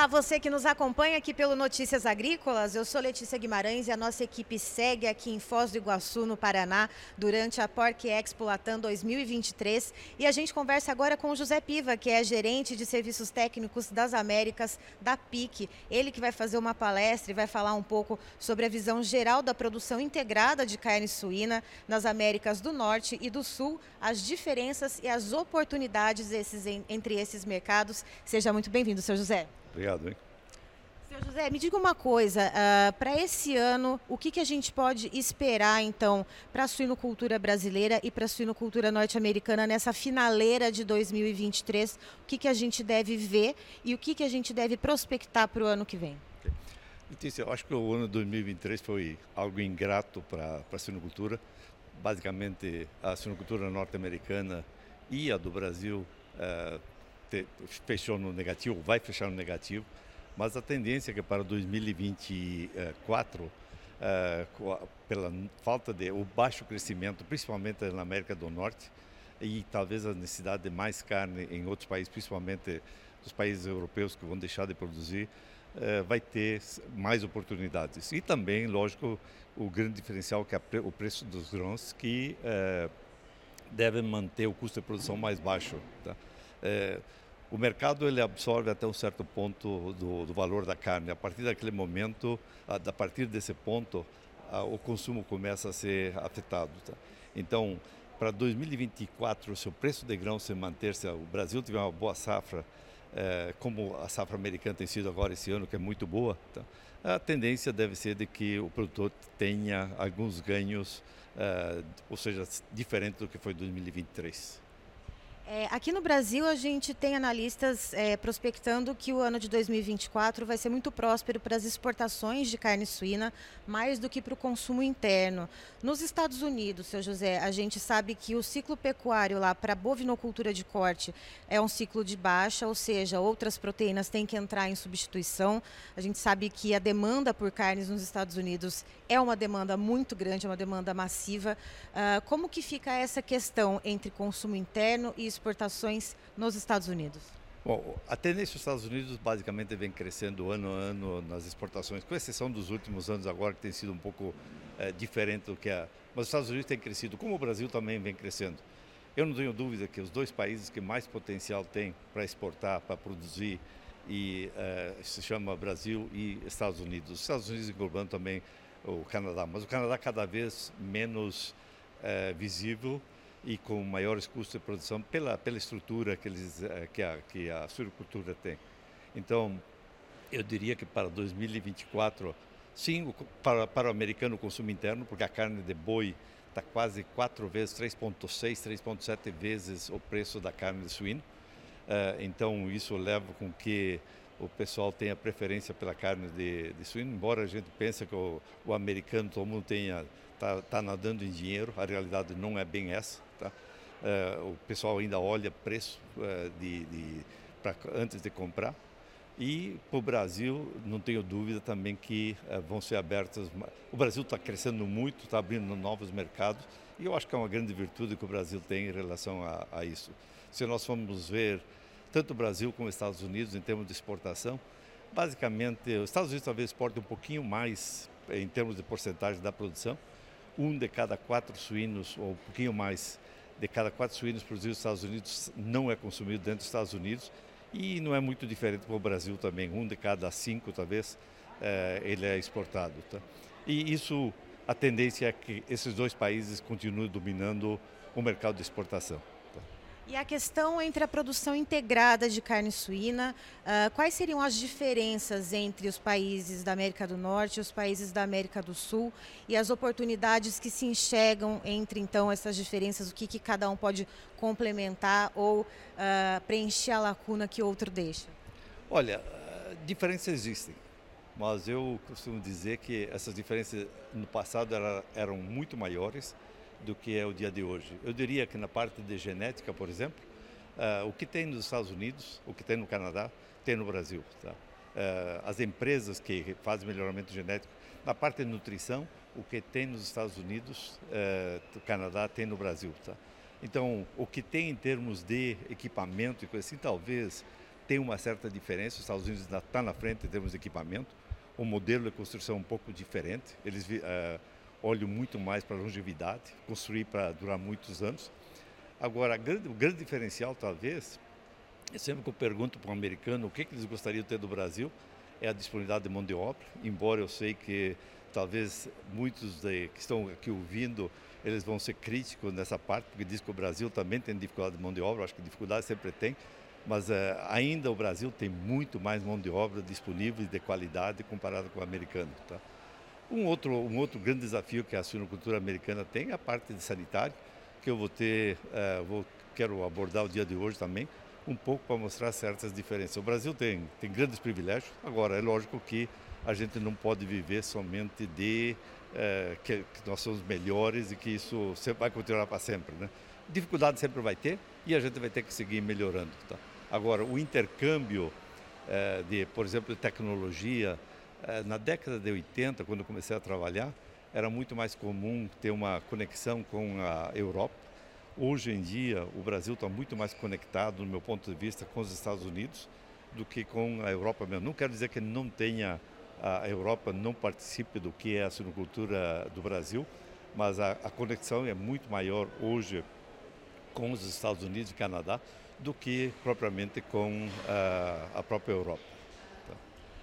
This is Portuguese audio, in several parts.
Olá, você que nos acompanha aqui pelo Notícias Agrícolas. Eu sou Letícia Guimarães e a nossa equipe segue aqui em Foz do Iguaçu, no Paraná, durante a Porc Expo Latam 2023. E a gente conversa agora com o José Piva, que é gerente de serviços técnicos das Américas da PIC. Ele que vai fazer uma palestra e vai falar um pouco sobre a visão geral da produção integrada de carne suína nas Américas do Norte e do Sul, as diferenças e as oportunidades esses, entre esses mercados. Seja muito bem-vindo, seu José. Obrigado, hein? Seu José, me diga uma coisa, uh, para esse ano, o que, que a gente pode esperar, então, para a suinocultura brasileira e para a suinocultura norte-americana nessa finaleira de 2023? O que, que a gente deve ver e o que, que a gente deve prospectar para o ano que vem? Letícia, eu acho que o ano de 2023 foi algo ingrato para a suinocultura. Basicamente, a suinocultura norte-americana e a do Brasil uh, fechou no negativo, vai fechar no negativo, mas a tendência é que para 2024, eh, pela falta de o baixo crescimento, principalmente na América do Norte, e talvez a necessidade de mais carne em outros países, principalmente os países europeus que vão deixar de produzir, eh, vai ter mais oportunidades. E também, lógico, o grande diferencial que é o preço dos grãos, que eh, deve manter o custo de produção mais baixo. Tá? O mercado ele absorve até um certo ponto do, do valor da carne. A partir daquele momento, a, a partir desse ponto, a, o consumo começa a ser afetado. Tá? Então, para 2024, se o preço de grão se manter, se o Brasil tiver uma boa safra, é, como a safra americana tem sido agora esse ano, que é muito boa, tá? a tendência deve ser de que o produtor tenha alguns ganhos, é, ou seja, diferente do que foi 2023. É, aqui no Brasil, a gente tem analistas é, prospectando que o ano de 2024 vai ser muito próspero para as exportações de carne suína, mais do que para o consumo interno. Nos Estados Unidos, seu José, a gente sabe que o ciclo pecuário lá para bovinocultura de corte é um ciclo de baixa, ou seja, outras proteínas têm que entrar em substituição. A gente sabe que a demanda por carnes nos Estados Unidos é uma demanda muito grande, é uma demanda massiva. Uh, como que fica essa questão entre consumo interno e exportação? Exportações nos Estados Unidos? Bom, a tendência dos Estados Unidos basicamente vem crescendo ano a ano nas exportações, com exceção dos últimos anos agora que tem sido um pouco é, diferente do que a... Mas os Estados Unidos têm crescido, como o Brasil também vem crescendo. Eu não tenho dúvida que os dois países que mais potencial têm para exportar, para produzir, e é, se chama Brasil e Estados Unidos. Os Estados Unidos englobando também o Canadá, mas o Canadá cada vez menos é, visível e com maiores custos de produção pela, pela estrutura que, eles, eh, que, a, que a suinocultura tem. Então, eu diria que para 2024, sim, para, para o americano o consumo interno, porque a carne de boi está quase quatro vezes, 3,6, 3,7 vezes o preço da carne de suíno. Uh, então, isso leva com que o pessoal tenha preferência pela carne de, de suíno, embora a gente pense que o, o americano, todo mundo tenha está tá nadando em dinheiro, a realidade não é bem essa. Tá? Uh, o pessoal ainda olha preço uh, de, de pra, antes de comprar. E para o Brasil, não tenho dúvida também que uh, vão ser abertas. O Brasil está crescendo muito, está abrindo novos mercados, e eu acho que é uma grande virtude que o Brasil tem em relação a, a isso. Se nós formos ver tanto o Brasil como os Estados Unidos em termos de exportação, basicamente, os Estados Unidos talvez exportem um pouquinho mais em termos de porcentagem da produção, um de cada quatro suínos, ou um pouquinho mais, de cada quatro suínos produzidos nos Estados Unidos não é consumido dentro dos Estados Unidos. E não é muito diferente para o Brasil também. Um de cada cinco, talvez, é, ele é exportado. Tá? E isso, a tendência é que esses dois países continuem dominando o mercado de exportação. E a questão entre a produção integrada de carne suína, uh, quais seriam as diferenças entre os países da América do Norte e os países da América do Sul e as oportunidades que se enxergam entre então essas diferenças, o que, que cada um pode complementar ou uh, preencher a lacuna que outro deixa? Olha, diferenças existem, mas eu costumo dizer que essas diferenças no passado eram muito maiores do que é o dia de hoje. Eu diria que na parte de genética, por exemplo, uh, o que tem nos Estados Unidos, o que tem no Canadá, tem no Brasil. Tá? Uh, as empresas que fazem melhoramento genético, na parte de nutrição, o que tem nos Estados Unidos, uh, no Canadá, tem no Brasil. Tá? Então, o que tem em termos de equipamento e coisa assim, talvez tem uma certa diferença. Os Estados Unidos está na frente em termos de equipamento. O modelo de construção é um pouco diferente. Eles uh, olham muito mais para longevidade, construir para durar muitos anos. Agora, grande, o grande diferencial, talvez, é sempre que eu pergunto para um americano o que, que eles gostariam de ter do Brasil, é a disponibilidade de mão de obra. Embora eu sei que talvez muitos de, que estão aqui ouvindo eles vão ser críticos nessa parte, porque diz que o Brasil também tem dificuldade de mão de obra, acho que dificuldade sempre tem, mas uh, ainda o Brasil tem muito mais mão de obra disponível e de qualidade comparado com o americano. Tá? Um, outro, um outro grande desafio que a suinocultura americana tem é a parte de sanitário, que eu vou ter, uh, vou, quero abordar o dia de hoje também, um pouco para mostrar certas diferenças. O Brasil tem, tem grandes privilégios, agora é lógico que a gente não pode viver somente de uh, que, que, nós somos melhores e que isso sempre vai continuar para sempre. Né? Dificuldade sempre vai ter e a gente vai ter que seguir melhorando. Tá? Agora, o intercâmbio uh, de, por exemplo, tecnologia, na década de 80, quando eu comecei a trabalhar, era muito mais comum ter uma conexão com a Europa. Hoje em dia, o Brasil está muito mais conectado, no meu ponto de vista, com os Estados Unidos do que com a Europa mesmo. Não quero dizer que não tenha a Europa não participe do que é a suinocultura do Brasil, mas a, a conexão é muito maior hoje com os Estados Unidos e Canadá do que propriamente com a, a própria Europa.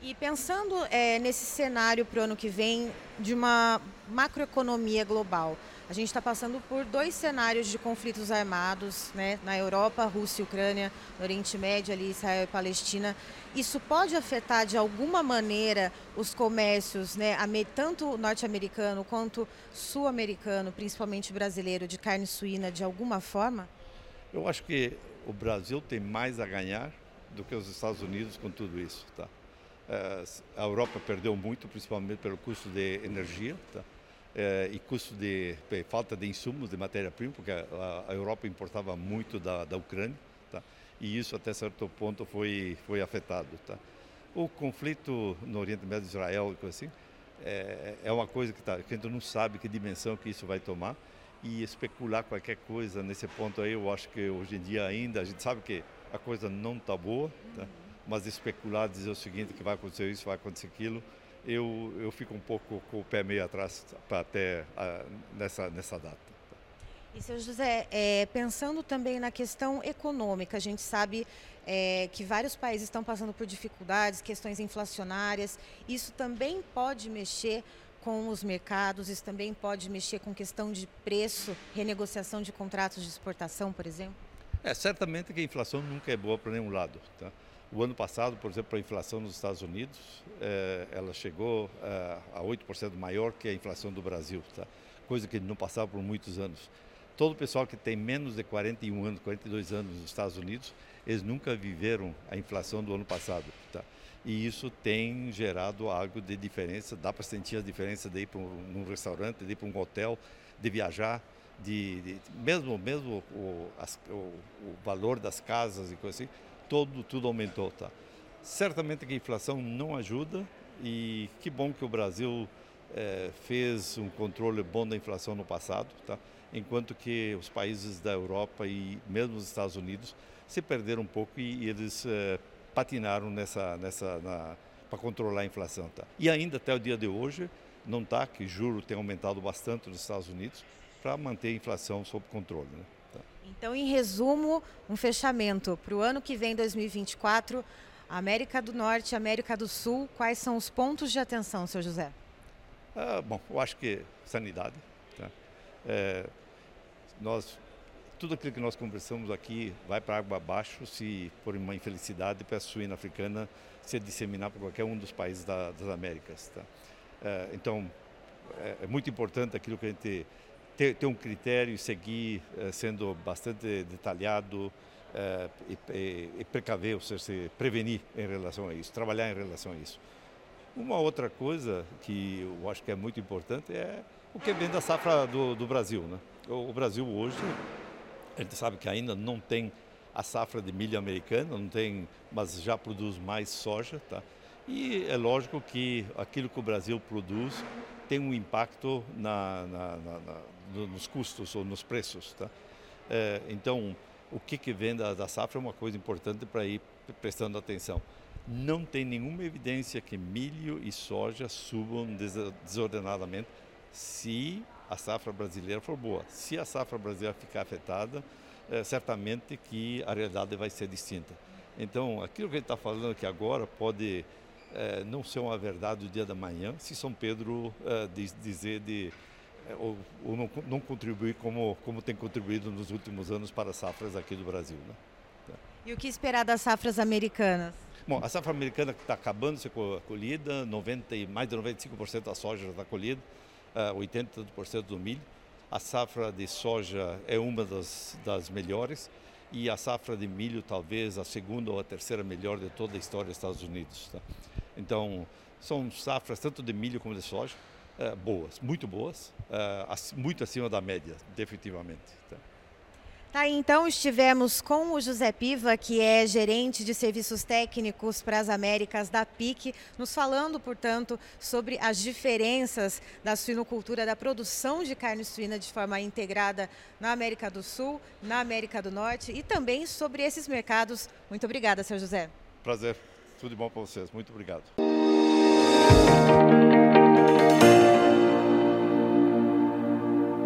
E pensando é, nesse cenário para o ano que vem de uma macroeconomia global, a gente está passando por dois cenários de conflitos armados, né, na Europa, Rússia e Ucrânia, no Oriente Médio, ali Israel e Palestina. Isso pode afetar de alguma maneira os comércios, né, tanto norte-americano quanto sul-americano, principalmente brasileiro, de carne suína, de alguma forma? Eu acho que o Brasil tem mais a ganhar do que os Estados Unidos com tudo isso, tá? Eh, a Europa perdeu muito, principalmente pelo custo de energia tá? É, e custo de falta de insumos, de matéria-prima, porque a, a, Europa importava muito da, da Ucrânia tá? e isso até certo ponto foi, foi afetado. Tá? O conflito no Oriente Médio, Israel e assim, é, é uma coisa que, tá, que a gente não sabe que dimensão que isso vai tomar e especular qualquer coisa nesse ponto aí, eu acho que hoje em dia ainda a gente sabe que a coisa não está boa. Tá? Mas especular, dizer o seguinte, que vai acontecer isso, vai acontecer aquilo, eu, eu fico um pouco com o pé meio atrás para até a, nessa, nessa data. E, seu José, é, pensando também na questão econômica, a gente sabe é, que vários países estão passando por dificuldades, questões inflacionárias. Isso também pode mexer com os mercados, isso também pode mexer com questão de preço, renegociação de contratos de exportação, por exemplo? É, certamente que a inflação nunca é boa para nenhum lado. Tá? O ano passado, por exemplo, a inflação nos Estados Unidos, eh, ela chegou eh, a 8% maior que a inflação do Brasil, tá? coisa que não passava por muitos anos. Todo o pessoal que tem menos de 41 anos, 42 anos nos Estados Unidos, eles nunca viveram a inflação do ano passado. Tá? E isso tem gerado algo de diferença, dá para sentir a diferença de ir para um, um restaurante, de ir para um hotel, de viajar, de, de mesmo, mesmo o, as, o, o valor das casas e coisas assim, todo, tudo aumentou. Tá? Certamente que a inflação não ajuda e que bom que o Brasil é, fez um controle bom da inflação no passado, tá? enquanto que os países da Europa e mesmo os Estados Unidos se perderam um pouco e, e eles é, patinaram nessa, nessa para controlar a inflação. Tá? E ainda até o dia de hoje não está, que juro tem aumentado bastante nos Estados Unidos para manter a inflação sob controle. Né? Então, em resumo, um fechamento para o ano que vem, 2024, América do Norte, América do Sul, quais são os pontos de atenção, seu José? Ah, bom, eu acho que sanidade. Tá? É, nós, tudo aquilo que nós conversamos aqui vai para água abaixo se por uma infelicidade para a suína africana se disseminar para qualquer um dos países da, das Américas. Tá? É, então, é, é muito importante aquilo que a gente ter, ter um critério e seguir eh, sendo bastante detalhado eh, e, e, e, precaver, ou seja, se prevenir em relação a isso, trabalhar em relação a isso. Uma outra coisa que eu acho que é muito importante é o que vem da safra do, do Brasil. Né? O, o Brasil hoje, a gente sabe que ainda não tem a safra de milho americana, não tem, mas já produz mais soja, tá? E é lógico que aquilo que o Brasil produz tem um impacto na, na, na, nos custos ou nos preços. Tá? É, então, o que, que vem da, da safra é uma coisa importante para ir prestando atenção. Não tem nenhuma evidência que milho e soja subam desordenadamente se a safra brasileira for boa. Se a safra brasileira ficar afetada, é, certamente que a realidade vai ser distinta. Então, aquilo que a gente está falando aqui agora pode é, não ser uma verdade do dia da manhã, se São Pedro é, diz, dizer de é, ou, ou não, não, contribuir como, como tem contribuído nos últimos anos para as safras aqui do Brasil. Né? E o que esperar das safras americanas? Bom, a safra americana está acabando de ser colhida, 90, mais de 95% da soja já está colhida, uh, 80% do milho. A safra de soja é uma das, das melhores e a safra de milho talvez a segunda ou a terceira melhor de toda a história dos Estados Unidos. Tá? Então, são safras tanto de milho como de soja uh, boas, muito boas, uh, muito acima da média, definitivamente. Tá? Tá, então estivemos com o José Piva, que é gerente de serviços técnicos para as Américas da PIC, nos falando, portanto, sobre as diferenças da suinocultura, da produção de carne suína de forma integrada na América do Sul, na América do Norte e também sobre esses mercados. Muito obrigada, seu José. Prazer. Tudo de bom para vocês. Muito obrigado.